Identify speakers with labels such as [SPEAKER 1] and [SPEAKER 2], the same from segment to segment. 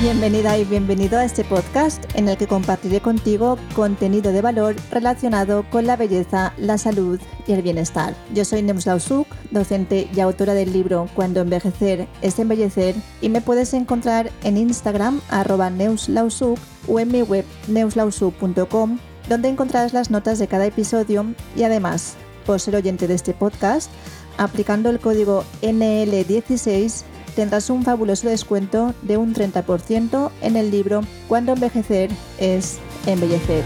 [SPEAKER 1] Bienvenida y bienvenido a este podcast en el que compartiré contigo contenido de valor relacionado con la belleza, la salud y el bienestar. Yo soy Neus Lausuk, docente y autora del libro Cuando envejecer es embellecer y me puedes encontrar en Instagram arroba neuslausuk o en mi web neuslausuk.com donde encontrarás las notas de cada episodio y además, por ser oyente de este podcast, aplicando el código NL16 tendrás un fabuloso descuento de un 30% en el libro Cuando envejecer es embellecer.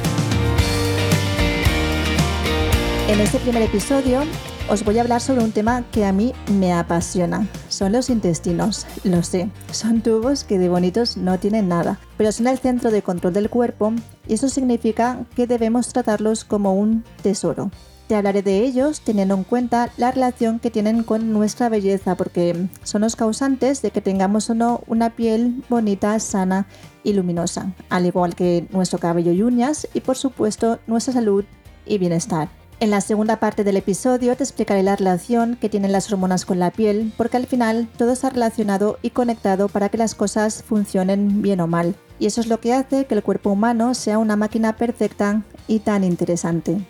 [SPEAKER 1] En este primer episodio os voy a hablar sobre un tema que a mí me apasiona. Son los intestinos, lo sé. Son tubos que de bonitos no tienen nada, pero son el centro de control del cuerpo y eso significa que debemos tratarlos como un tesoro. Te hablaré de ellos teniendo en cuenta la relación que tienen con nuestra belleza, porque son los causantes de que tengamos o no una piel bonita, sana y luminosa, al igual que nuestro cabello y uñas y por supuesto nuestra salud y bienestar. En la segunda parte del episodio te explicaré la relación que tienen las hormonas con la piel, porque al final todo está relacionado y conectado para que las cosas funcionen bien o mal. Y eso es lo que hace que el cuerpo humano sea una máquina perfecta y tan interesante.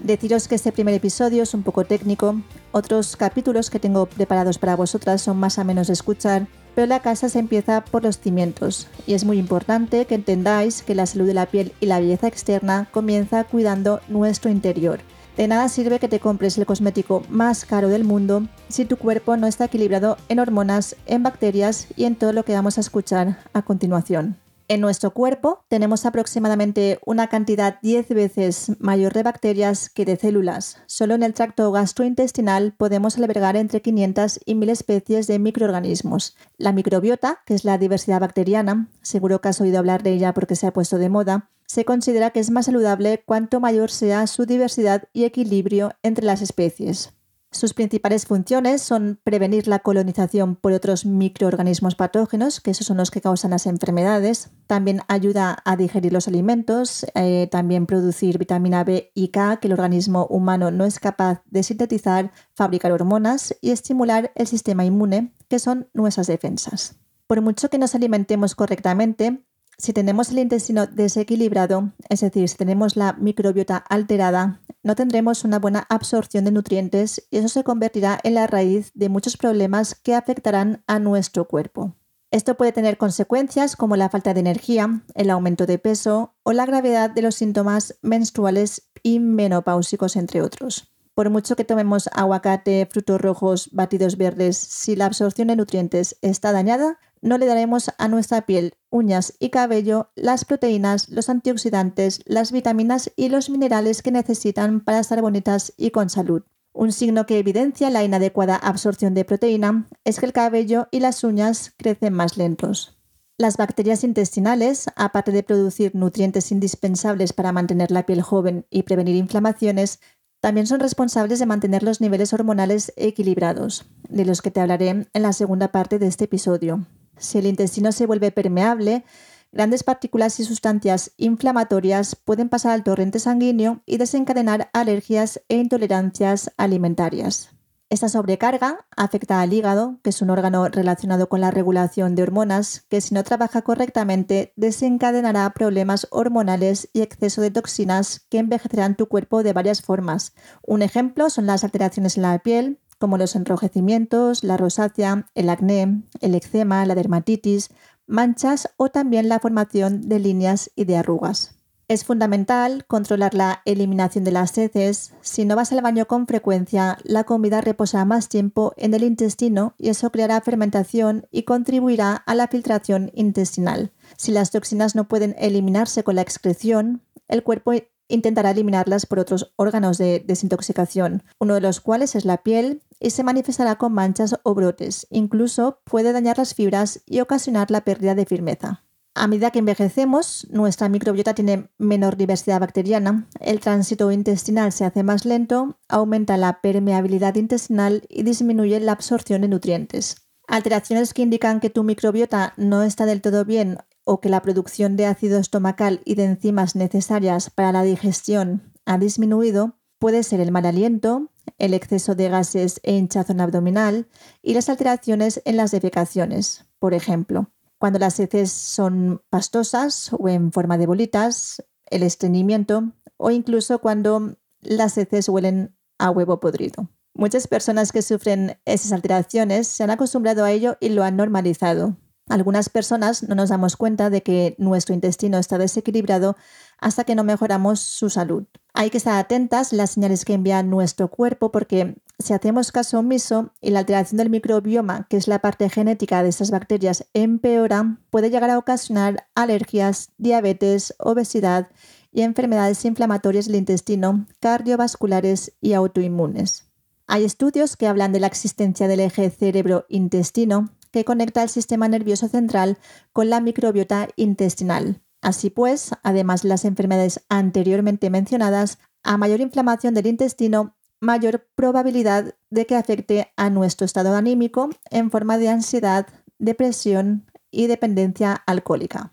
[SPEAKER 1] Deciros que este primer episodio es un poco técnico, otros capítulos que tengo preparados para vosotras son más o menos de escuchar, pero la casa se empieza por los cimientos y es muy importante que entendáis que la salud de la piel y la belleza externa comienza cuidando nuestro interior. De nada sirve que te compres el cosmético más caro del mundo si tu cuerpo no está equilibrado en hormonas, en bacterias y en todo lo que vamos a escuchar a continuación. En nuestro cuerpo tenemos aproximadamente una cantidad 10 veces mayor de bacterias que de células. Solo en el tracto gastrointestinal podemos albergar entre 500 y 1000 especies de microorganismos. La microbiota, que es la diversidad bacteriana, seguro que has oído hablar de ella porque se ha puesto de moda, se considera que es más saludable cuanto mayor sea su diversidad y equilibrio entre las especies. Sus principales funciones son prevenir la colonización por otros microorganismos patógenos, que esos son los que causan las enfermedades. También ayuda a digerir los alimentos, eh, también producir vitamina B y K, que el organismo humano no es capaz de sintetizar, fabricar hormonas y estimular el sistema inmune, que son nuestras defensas. Por mucho que nos alimentemos correctamente, si tenemos el intestino desequilibrado, es decir, si tenemos la microbiota alterada, no tendremos una buena absorción de nutrientes y eso se convertirá en la raíz de muchos problemas que afectarán a nuestro cuerpo. Esto puede tener consecuencias como la falta de energía, el aumento de peso o la gravedad de los síntomas menstruales y menopáusicos, entre otros. Por mucho que tomemos aguacate, frutos rojos, batidos verdes, si la absorción de nutrientes está dañada, no le daremos a nuestra piel, uñas y cabello las proteínas, los antioxidantes, las vitaminas y los minerales que necesitan para estar bonitas y con salud. Un signo que evidencia la inadecuada absorción de proteína es que el cabello y las uñas crecen más lentos. Las bacterias intestinales, aparte de producir nutrientes indispensables para mantener la piel joven y prevenir inflamaciones, también son responsables de mantener los niveles hormonales equilibrados, de los que te hablaré en la segunda parte de este episodio. Si el intestino se vuelve permeable, grandes partículas y sustancias inflamatorias pueden pasar al torrente sanguíneo y desencadenar alergias e intolerancias alimentarias. Esta sobrecarga afecta al hígado, que es un órgano relacionado con la regulación de hormonas, que si no trabaja correctamente desencadenará problemas hormonales y exceso de toxinas que envejecerán tu cuerpo de varias formas. Un ejemplo son las alteraciones en la piel, como los enrojecimientos, la rosácea, el acné, el eczema, la dermatitis, manchas o también la formación de líneas y de arrugas. Es fundamental controlar la eliminación de las heces. Si no vas al baño con frecuencia, la comida reposa más tiempo en el intestino y eso creará fermentación y contribuirá a la filtración intestinal. Si las toxinas no pueden eliminarse con la excreción, el cuerpo intentará eliminarlas por otros órganos de desintoxicación, uno de los cuales es la piel y se manifestará con manchas o brotes. Incluso puede dañar las fibras y ocasionar la pérdida de firmeza. A medida que envejecemos, nuestra microbiota tiene menor diversidad bacteriana, el tránsito intestinal se hace más lento, aumenta la permeabilidad intestinal y disminuye la absorción de nutrientes. Alteraciones que indican que tu microbiota no está del todo bien o que la producción de ácido estomacal y de enzimas necesarias para la digestión ha disminuido, puede ser el mal aliento, el exceso de gases e hinchazón abdominal y las alteraciones en las defecaciones, por ejemplo. cuando las heces son pastosas o en forma de bolitas, el estreñimiento o incluso cuando las heces huelen a huevo podrido. Muchas personas que sufren esas alteraciones se han acostumbrado a ello y lo han normalizado. Algunas personas no nos damos cuenta de que nuestro intestino está desequilibrado hasta que no mejoramos su salud. Hay que estar atentas las señales que envía nuestro cuerpo porque si hacemos caso omiso y la alteración del microbioma, que es la parte genética de estas bacterias, empeora, puede llegar a ocasionar alergias, diabetes, obesidad y enfermedades inflamatorias del intestino, cardiovasculares y autoinmunes. Hay estudios que hablan de la existencia del eje cerebro-intestino que conecta el sistema nervioso central con la microbiota intestinal. Así pues, además de las enfermedades anteriormente mencionadas, a mayor inflamación del intestino, mayor probabilidad de que afecte a nuestro estado anímico en forma de ansiedad, depresión y dependencia alcohólica.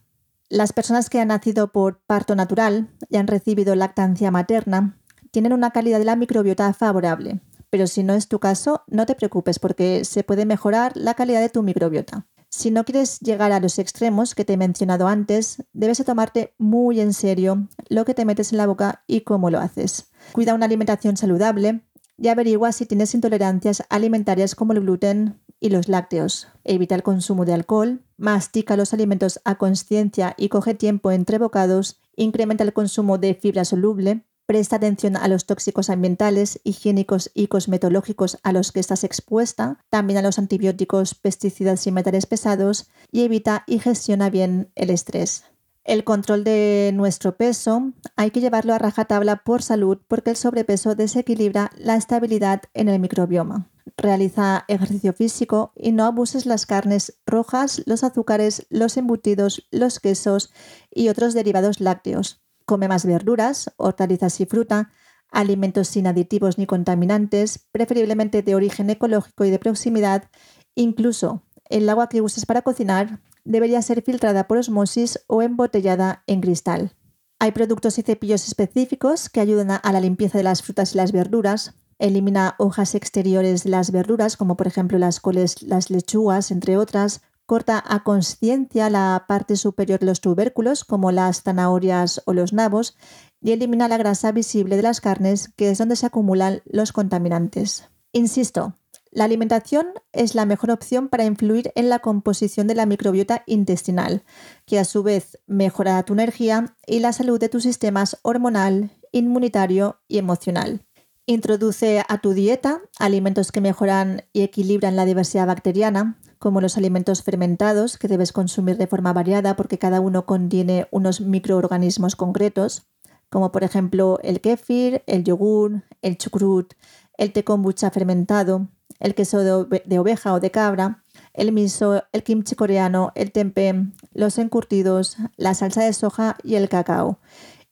[SPEAKER 1] Las personas que han nacido por parto natural y han recibido lactancia materna tienen una calidad de la microbiota favorable, pero si no es tu caso, no te preocupes porque se puede mejorar la calidad de tu microbiota. Si no quieres llegar a los extremos que te he mencionado antes, debes tomarte muy en serio lo que te metes en la boca y cómo lo haces. Cuida una alimentación saludable y averigua si tienes intolerancias alimentarias como el gluten y los lácteos. Evita el consumo de alcohol, mastica los alimentos a conciencia y coge tiempo entre bocados, incrementa el consumo de fibra soluble, Presta atención a los tóxicos ambientales, higiénicos y cosmetológicos a los que estás expuesta, también a los antibióticos, pesticidas y metales pesados, y evita y gestiona bien el estrés. El control de nuestro peso hay que llevarlo a rajatabla por salud porque el sobrepeso desequilibra la estabilidad en el microbioma. Realiza ejercicio físico y no abuses las carnes rojas, los azúcares, los embutidos, los quesos y otros derivados lácteos. Come más verduras, hortalizas y fruta, alimentos sin aditivos ni contaminantes, preferiblemente de origen ecológico y de proximidad. Incluso el agua que uses para cocinar debería ser filtrada por osmosis o embotellada en cristal. Hay productos y cepillos específicos que ayudan a la limpieza de las frutas y las verduras. Elimina hojas exteriores de las verduras, como por ejemplo las coles, las lechugas, entre otras, Corta a conciencia la parte superior de los tubérculos, como las zanahorias o los nabos, y elimina la grasa visible de las carnes, que es donde se acumulan los contaminantes. Insisto, la alimentación es la mejor opción para influir en la composición de la microbiota intestinal, que a su vez mejora tu energía y la salud de tus sistemas hormonal, inmunitario y emocional. Introduce a tu dieta alimentos que mejoran y equilibran la diversidad bacteriana, como los alimentos fermentados que debes consumir de forma variada porque cada uno contiene unos microorganismos concretos, como por ejemplo el kéfir, el yogur, el chucrut, el té kombucha fermentado, el queso de, oveja o de cabra, el miso, el kimchi coreano, el tempeh, los encurtidos, la salsa de soja y el cacao.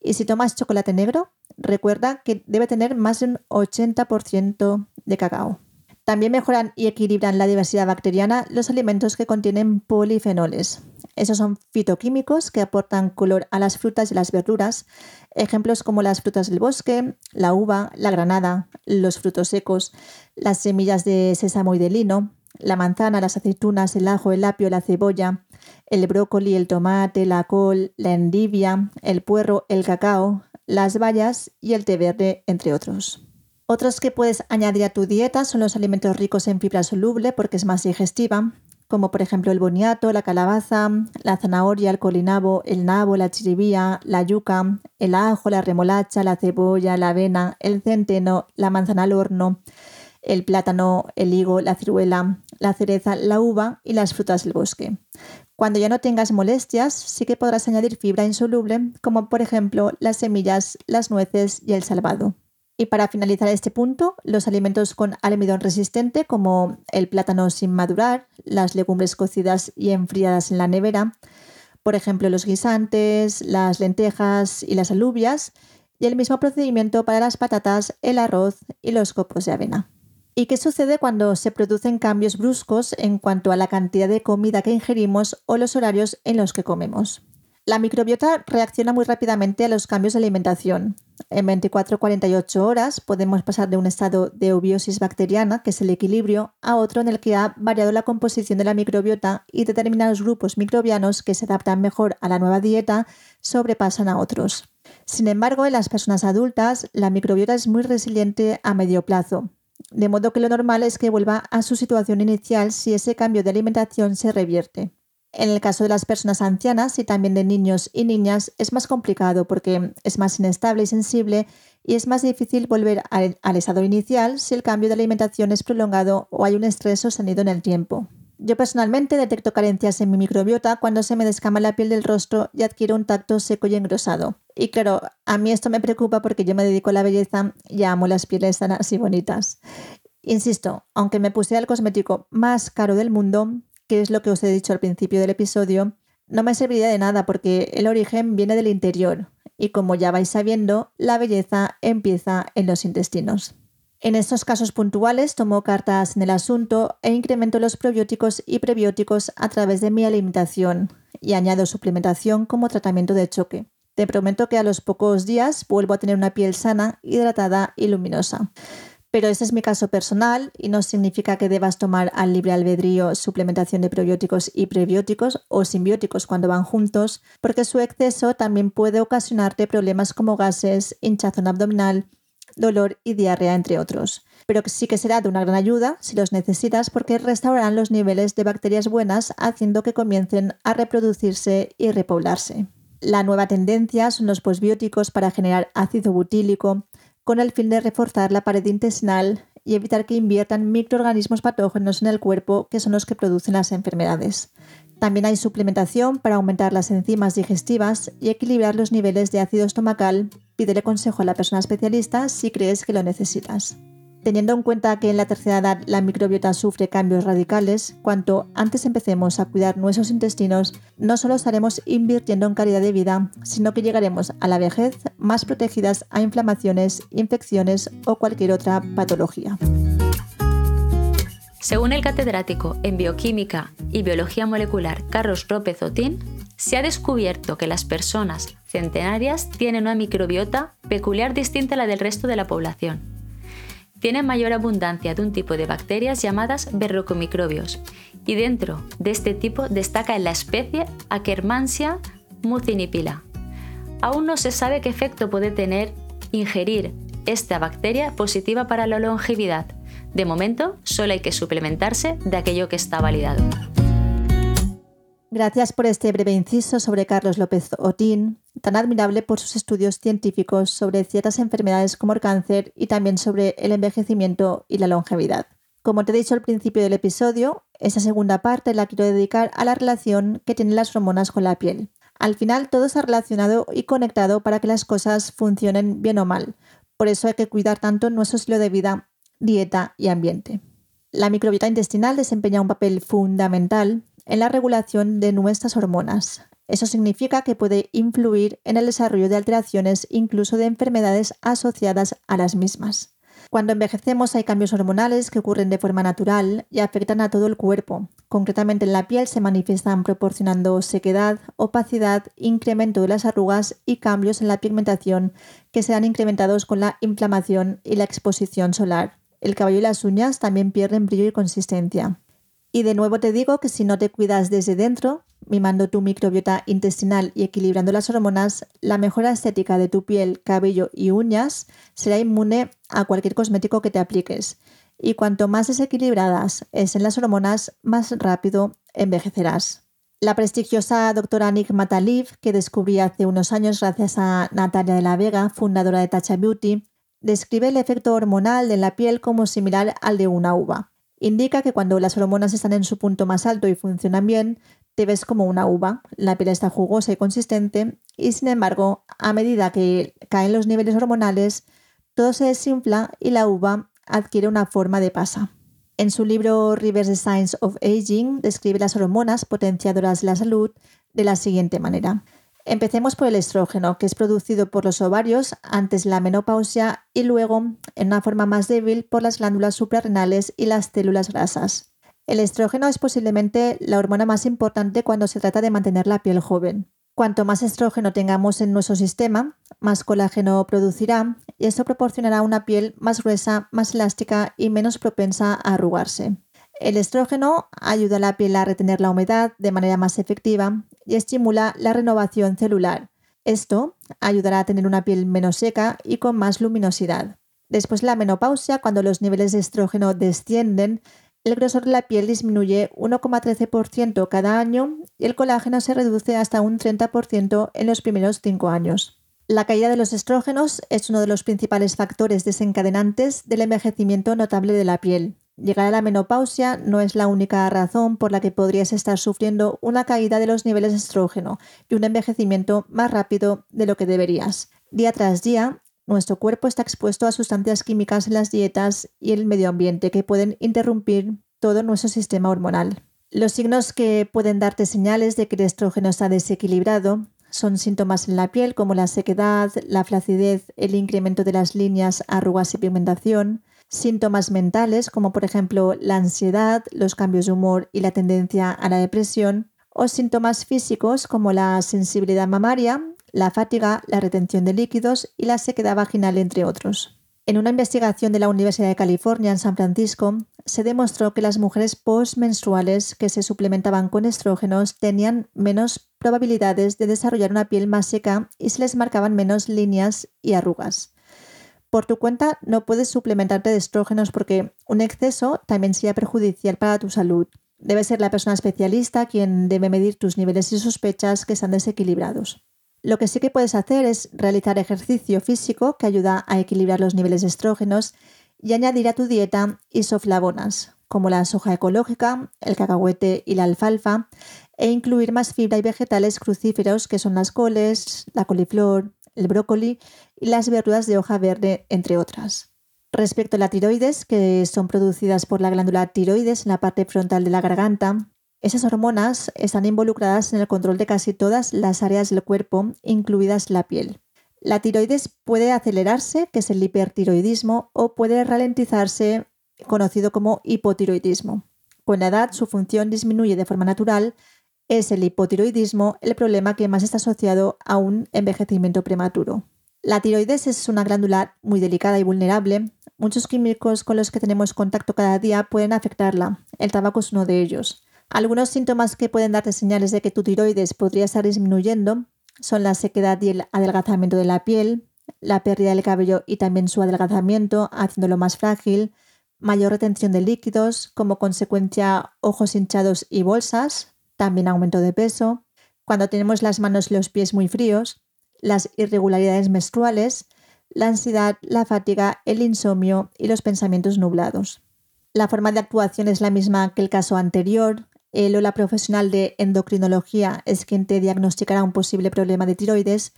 [SPEAKER 1] Y si tomas chocolate negro, recuerda que debe tener más de un 80% de cacao. También mejoran y equilibran la diversidad bacteriana los alimentos que contienen polifenoles. Esos son fitoquímicos que aportan color a las frutas y las verduras, ejemplos como las frutas del bosque, la uva, la granada, los frutos secos, las semillas de sésamo y de lino, la manzana, las aceitunas, el ajo, el apio, la cebolla, el brócoli, el tomate, la col, la endivia, el puerro, el cacao, las bayas y el té verde, entre otros. Otros que puedes añadir a tu dieta son los alimentos ricos en fibra soluble porque es más digestiva, como por ejemplo el boniato, la calabaza, la zanahoria, el colinabo, el nabo, la chiribía, la yuca, el ajo, la remolacha, la cebolla, la avena, el centeno, la manzana al horno, el plátano, el higo, la ciruela, la cereza, la uva y las frutas del bosque. Cuando ya no tengas molestias, sí que podrás añadir fibra insoluble, como por ejemplo las semillas, las nueces y el salvado. Y para finalizar este punto, los alimentos con almidón resistente como el plátano sin madurar, las legumbres cocidas y enfriadas en la nevera, por ejemplo los guisantes, las lentejas y las alubias, y el mismo procedimiento para las patatas, el arroz y los copos de avena. ¿Y qué sucede cuando se producen cambios bruscos en cuanto a la cantidad de comida que ingerimos o los horarios en los que comemos? La microbiota reacciona muy rápidamente a los cambios de alimentación. En 24-48 horas podemos pasar de un estado de eubiosis bacteriana, que es el equilibrio, a otro en el que ha variado la composición de la microbiota y determinados grupos microbianos que se adaptan mejor a la nueva dieta sobrepasan a otros. Sin embargo, en las personas adultas, la microbiota es muy resiliente a medio plazo, de modo que lo normal es que vuelva a su situación inicial si ese cambio de alimentación se revierte. En el caso de las personas ancianas y también de niños y niñas es más complicado porque es más inestable y sensible y es más difícil volver al, estado inicial si el cambio de alimentación es prolongado o hay un estrés sostenido en el tiempo. Yo personalmente detecto carencias en mi microbiota cuando se me descama la piel del rostro y adquiero un tacto seco y engrosado. Y claro, a mí esto me preocupa porque yo me dedico a la belleza y amo las pieles sanas y bonitas. Insisto, aunque me puse el cosmético más caro del mundo, que es lo que os he dicho al principio del episodio, no me serviría de nada porque el origen viene del interior y como ya vais sabiendo, la belleza empieza en los intestinos. En estos casos puntuales tomo cartas en el asunto e incremento los probióticos y prebióticos a través de mi alimentación y añado suplementación como tratamiento de choque. Te prometo que a los pocos días vuelvo a tener una piel sana, hidratada y luminosa pero ese es mi caso personal y no significa que debas tomar al libre albedrío suplementación de probióticos y prebióticos o simbióticos cuando van juntos, porque su exceso también puede ocasionarte problemas como gases, hinchazón abdominal, dolor y diarrea, entre otros. Pero sí que será de una gran ayuda si los necesitas porque restaurarán los niveles de bacterias buenas haciendo que comiencen a reproducirse y repoblarse. La nueva tendencia son los posbióticos para generar ácido butílico, con el fin de reforzar la pared intestinal y evitar que inviertan microorganismos patógenos en el cuerpo que son los que producen las enfermedades. También hay suplementación para aumentar las enzimas digestivas y equilibrar los niveles de ácido estomacal. Pídele consejo a la persona especialista si crees que lo necesitas. Teniendo en cuenta que en la tercera edad la microbiota sufre cambios radicales, cuanto antes empecemos a cuidar nuestros intestinos, no solo estaremos invirtiendo en calidad de vida, sino que llegaremos a la vejez más protegidas a inflamaciones, infecciones o cualquier otra patología.
[SPEAKER 2] Según el catedrático en bioquímica y biología molecular Carlos López Otín, se ha descubierto que las personas centenarias tienen una microbiota peculiar distinta a la del resto de la población tienen mayor abundancia de un tipo de bacterias llamadas berrocomicrobios, y dentro de este tipo destaca la especie Akkermansia mucinipila. Aún no se sabe qué efecto puede tener ingerir esta bacteria positiva para la longevidad. De momento, solo hay que suplementarse de aquello que está validado.
[SPEAKER 1] Gracias por este breve inciso sobre Carlos López Otín, tan admirable por sus estudios científicos sobre ciertas enfermedades como el cáncer y también sobre el envejecimiento y la longevidad. Como te he dicho al principio del episodio, esa segunda parte la quiero dedicar a la relación que tienen las hormonas con la piel. Al final todo está relacionado y conectado para que las cosas funcionen bien o mal. Por eso hay que cuidar tanto nuestro estilo de vida, dieta y ambiente. La microbiota intestinal desempeña un papel fundamental en la regulación de nuestras hormonas. Eso significa que puede influir en el desarrollo de alteraciones, incluso de enfermedades asociadas a las mismas. Cuando envejecemos hay cambios hormonales que ocurren de forma natural y afectan a todo el cuerpo. Concretamente en la piel se manifiestan proporcionando sequedad, opacidad, incremento de las arrugas y cambios en la pigmentación que serán incrementados con la inflamación y la exposición solar. El cabello y las uñas también pierden brillo y consistencia. Y de nuevo te digo que si no te cuidas desde dentro, mimando tu microbiota intestinal y equilibrando las hormonas, la mejora estética de tu piel, cabello y uñas será inmune a cualquier cosmético que te apliques. Y cuanto más desequilibradas en las hormonas, más rápido envejecerás. La prestigiosa doctora Nick Matalib, que descubrí hace unos años gracias a Natalia de la Vega, fundadora de Tacha Beauty, describe el efecto hormonal de la piel como similar al de una uva indica que cuando las hormonas están en su punto más alto y funcionan bien, te ves como una uva, la piel está jugosa y consistente y sin embargo, a medida que caen los niveles hormonales, todo se desinfla y la uva adquiere una forma de pasa. En su libro Reverse Science of Aging describe las hormonas potenciadoras de la salud de la siguiente manera. Empecemos por el estrógeno, que es producido por los ovarios antes la menopausia y luego, en una forma más débil, por las glándulas suprarrenales y las células grasas. El estrógeno es posiblemente la hormona más importante cuando se trata de mantener la piel joven. Cuanto más estrógeno tengamos en nuestro sistema, más colágeno producirá y esto proporcionará una piel más gruesa, más elástica y menos propensa a arrugarse. El estrógeno ayuda a la piel a retener la humedad de manera más efectiva y estimula la renovación celular. Esto ayudará a tener una piel menos seca y con más luminosidad. Después de la menopausia, cuando los niveles de estrógeno descienden, el grosor de la piel disminuye 1,13% cada año y el colágeno se reduce hasta un 30% en los primeros 5 años. La caída de los estrógenos es uno de los principales factores desencadenantes del envejecimiento notable de la piel. Llegar a la menopausia no es la única razón por la que podrías estar sufriendo una caída de los niveles de estrógeno y un envejecimiento más rápido de lo que deberías. Día tras día, nuestro cuerpo está expuesto a sustancias químicas en las dietas y el medio ambiente que pueden interrumpir todo nuestro sistema hormonal. Los signos que pueden darte señales de que el estrógeno está desequilibrado son síntomas en la piel como la sequedad, la flacidez, el incremento de las líneas, arrugas y pigmentación, síntomas mentales como por ejemplo la ansiedad, los cambios de humor y la tendencia a la depresión, o síntomas físicos como la sensibilidad mamaria, la fatiga, la retención de líquidos y la sequedad vaginal, entre otros. En una investigación de la Universidad de California en San Francisco, se demostró que las mujeres postmenstruales que se suplementaban con estrógenos tenían menos probabilidades de desarrollar una piel más seca y se les marcaban menos líneas y arrugas. Por tu cuenta no puedes suplementarte de estrógenos porque un exceso también sería perjudicial para tu salud. Debe ser la persona especialista quien debe medir tus niveles y sospechas que están desequilibrados. Lo que sí que puedes hacer es realizar ejercicio físico que ayuda a equilibrar los niveles de estrógenos y añadir a tu dieta isoflavonas, como la soja ecológica, el cacahuete y la alfalfa, e incluir más fibra y vegetales crucíferos que son las coles, la coliflor, el brócoli y las verduras de hoja verde, entre otras. Respecto a la tiroides, que son producidas por la glándula tiroides en la parte frontal de la garganta, esas hormonas están involucradas en el control de casi todas las áreas del cuerpo, incluidas la piel. La tiroides puede acelerarse, que es el hipertiroidismo, o puede ralentizarse, conocido como hipotiroidismo. Con la edad, su función disminuye de forma natural. Es el hipotiroidismo el problema que más está asociado a un envejecimiento prematuro. La tiroides es una glándula muy delicada y vulnerable. Muchos químicos con los que tenemos contacto cada día pueden afectarla. El tabaco es uno de ellos. Algunos síntomas que pueden darte señales de que tu tiroides podría estar disminuyendo son la sequedad y el adelgazamiento de la piel, la pérdida del cabello y también su adelgazamiento, haciéndolo más frágil, mayor retención de líquidos, como consecuencia ojos hinchados y bolsas, también aumento de peso, cuando tenemos las manos y los pies muy fríos, las irregularidades menstruales, la ansiedad, la fatiga, el insomnio y los pensamientos nublados. La forma de actuación es la misma que el caso anterior, el o la profesional de endocrinología es quien te diagnosticará un posible problema de tiroides,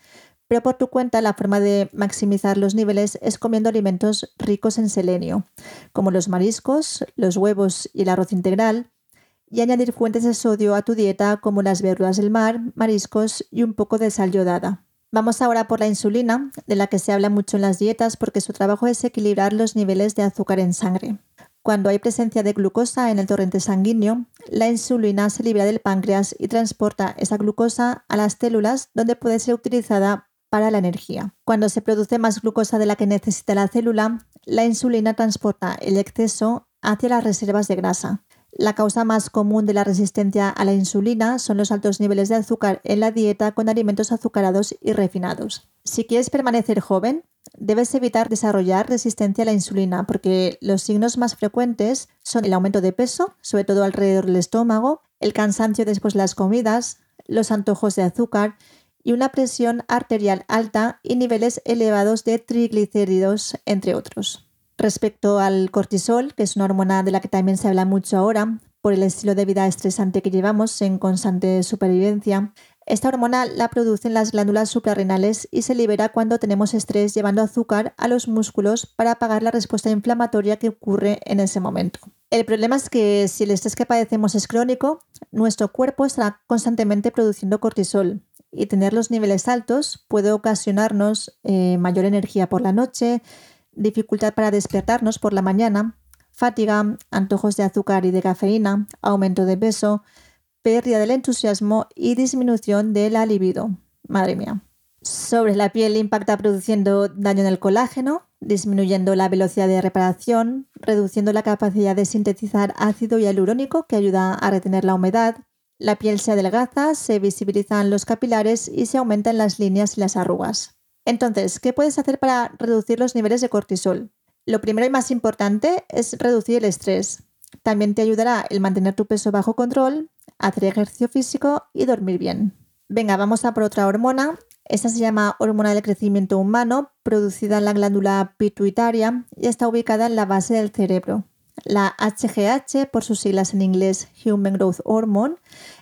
[SPEAKER 1] pero por tu cuenta la forma de maximizar los niveles es comiendo alimentos ricos en selenio, como los mariscos, los huevos y el arroz integral, y añadir fuentes de sodio a tu dieta como las verduras del mar, mariscos y un poco de sal yodada. Vamos ahora por la insulina, de la que se habla mucho en las dietas porque su trabajo es equilibrar los niveles de azúcar en sangre. Cuando hay presencia de glucosa en el torrente sanguíneo, la insulina se libera del páncreas y transporta esa glucosa a las células donde puede ser utilizada para la energía. Cuando se produce más glucosa de la que necesita la célula, la insulina transporta el exceso hacia las reservas de grasa. La causa más común de la resistencia a la insulina son los altos niveles de azúcar en la dieta con alimentos azucarados y refinados. Si quieres permanecer joven, debes evitar desarrollar resistencia a la insulina porque los signos más frecuentes son el aumento de peso, sobre todo alrededor del estómago, el cansancio después de las comidas, los antojos de azúcar y una presión arterial alta y niveles elevados de triglicéridos, entre otros. Respecto al cortisol, que es una hormona de la que también se habla mucho ahora, por el estilo de vida estresante que llevamos en constante supervivencia, esta hormona la producen las glándulas suprarrenales y se libera cuando tenemos estrés llevando azúcar a los músculos para apagar la respuesta inflamatoria que ocurre en ese momento. El problema es que si el estrés que padecemos es crónico, nuestro cuerpo estará constantemente produciendo cortisol y tener los niveles altos puede ocasionarnos eh, mayor energía por la noche, dificultad para despertarnos por la mañana, fatiga, antojos de azúcar y de cafeína, aumento de peso, pérdida del entusiasmo y disminución de la libido. Madre mía. Sobre la piel impacta produciendo daño en el colágeno, disminuyendo la velocidad de reparación, reduciendo la capacidad de sintetizar ácido hialurónico que ayuda a retener la humedad. La piel se adelgaza, se visibilizan los capilares y se aumentan las líneas y las arrugas. Entonces, ¿qué puedes hacer para reducir los niveles de cortisol? Lo primero y más importante es reducir el estrés. También te ayudará el mantener tu peso bajo control, hacer ejercicio físico y dormir bien. Venga, vamos a por otra hormona. Esta se llama hormona del crecimiento humano, producida en la glándula pituitaria y está ubicada en la base del cerebro. La HGH, por sus siglas en inglés Human Growth Hormone,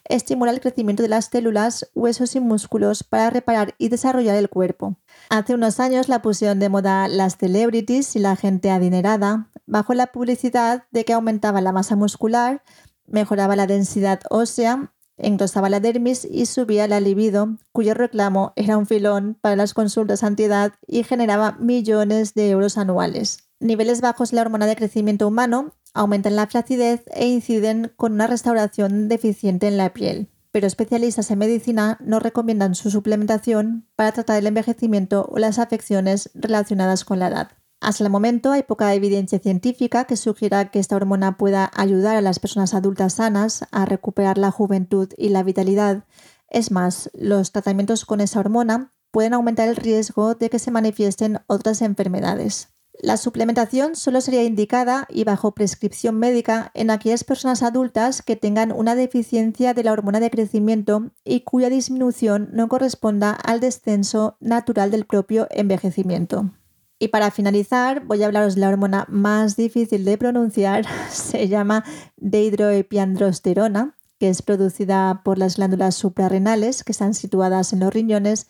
[SPEAKER 1] estimula el crecimiento de las células, huesos y músculos para reparar y desarrollar el cuerpo. Hace unos años la pusieron de moda las celebrities y la gente adinerada, bajo la publicidad de que aumentaba la masa muscular, mejoraba la densidad ósea, engrosaba la dermis y subía la libido, cuyo reclamo era un filón para las consultas antiedad y generaba millones de euros anuales. Niveles bajos de la hormona de crecimiento humano aumentan la flacidez e inciden con una restauración deficiente en la piel, pero especialistas en medicina no recomiendan su suplementación para tratar el envejecimiento o las afecciones relacionadas con la edad. Hasta el momento hay poca evidencia científica que sugiera que esta hormona pueda ayudar a las personas adultas sanas a recuperar la juventud y la vitalidad. Es más, los tratamientos con esa hormona pueden aumentar el riesgo de que se manifiesten otras enfermedades. La suplementación solo sería indicada y bajo prescripción médica en aquellas personas adultas que tengan una deficiencia de la hormona de crecimiento y cuya disminución no corresponda al descenso natural del propio envejecimiento. Y para finalizar, voy a hablaros de la hormona más difícil de pronunciar. Se llama dehidroepiandrosterona, que es producida por las glándulas suprarrenales que están situadas en los riñones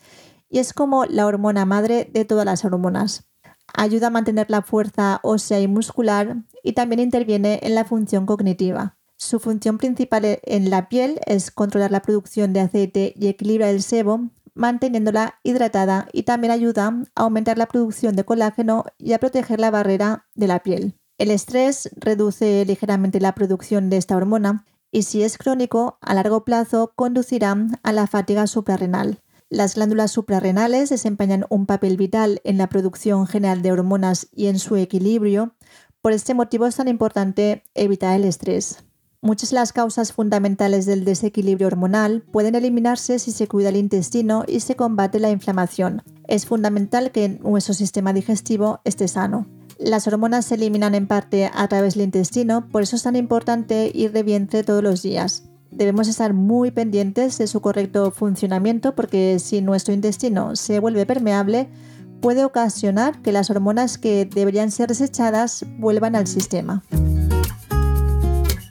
[SPEAKER 1] y es como la hormona madre de todas las hormonas. Ayuda a mantener la fuerza ósea y muscular y también interviene en la función cognitiva. Su función principal en la piel es controlar la producción de aceite y equilibra el sebo, manteniéndola hidratada y también ayuda a aumentar la producción de colágeno y a proteger la barrera de la piel. El estrés reduce ligeramente la producción de esta hormona y si es crónico, a largo plazo conducirá a la fatiga suprarrenal. Las glándulas suprarrenales desempeñan un papel vital en la producción general de hormonas y en su equilibrio. Por este motivo es tan importante evitar el estrés. Muchas de las causas fundamentales del desequilibrio hormonal pueden eliminarse si se cuida el intestino y se combate la inflamación. Es fundamental que nuestro sistema digestivo esté sano. Las hormonas se eliminan en parte a través del intestino, por eso es tan importante ir de vientre todos los días. Debemos estar muy pendientes de su correcto funcionamiento porque si nuestro intestino se vuelve permeable, puede ocasionar que las hormonas que deberían ser desechadas vuelvan al sistema.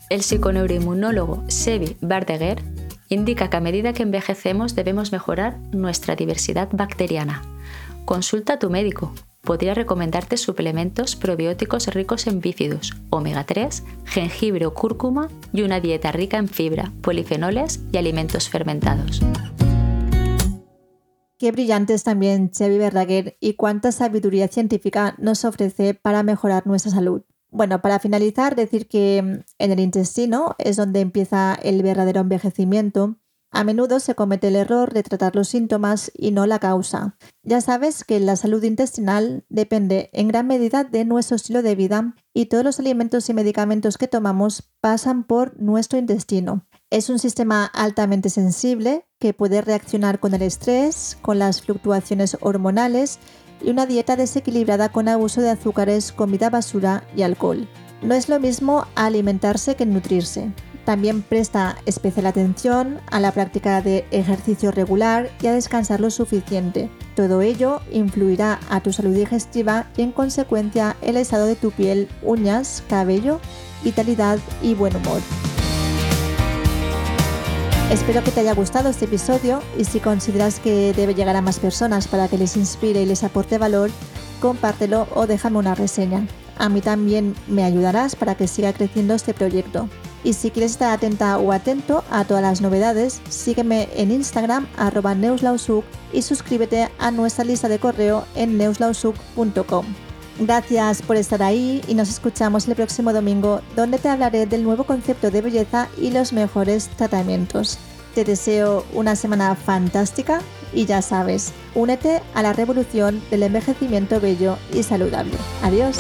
[SPEAKER 2] El psiconeuroinmunólogo Sebi Bardeguer indica que a medida que envejecemos debemos mejorar nuestra diversidad bacteriana. Consulta a tu médico. Podría recomendarte suplementos probióticos ricos en bífidos, omega 3, jengibre o cúrcuma y una dieta rica en fibra, polifenoles y alimentos fermentados.
[SPEAKER 1] Qué brillantes también Sebi Verdaguer y cuánta sabiduría científica nos ofrece para mejorar nuestra salud. Bueno, para finalizar, decir que mm, en el intestino es donde empieza el verdadero envejecimiento. A menudo se comete el error de tratar los síntomas y no la causa. Ya sabes que la salud intestinal depende en gran medida de nuestro estilo de vida y todos los alimentos y medicamentos que tomamos pasan por nuestro intestino. Es un sistema altamente sensible que puede reaccionar con el estrés, con las fluctuaciones hormonales y una dieta desequilibrada con abuso de azúcares, comida basura y alcohol. No es lo mismo alimentarse que nutrirse. También presta especial atención a la práctica de ejercicio regular y a descansar lo suficiente. Todo ello influirá a tu salud digestiva y en consecuencia el estado de tu piel, uñas, cabello, vitalidad y buen humor. Espero que te haya gustado este episodio y si consideras que debe llegar a más personas para que les inspire y les aporte valor, compártelo o déjame una reseña. A mí también me ayudarás para que siga creciendo este proyecto. Y si quieres estar atenta o atento a todas las novedades, sígueme en Instagram arroba y suscríbete a nuestra lista de correo en neuslausuk.com. Gracias por estar ahí y nos escuchamos el próximo domingo donde te hablaré del nuevo concepto de belleza y los mejores tratamientos. Te deseo una semana fantástica y ya sabes, únete a la revolución del envejecimiento bello y saludable. Adiós.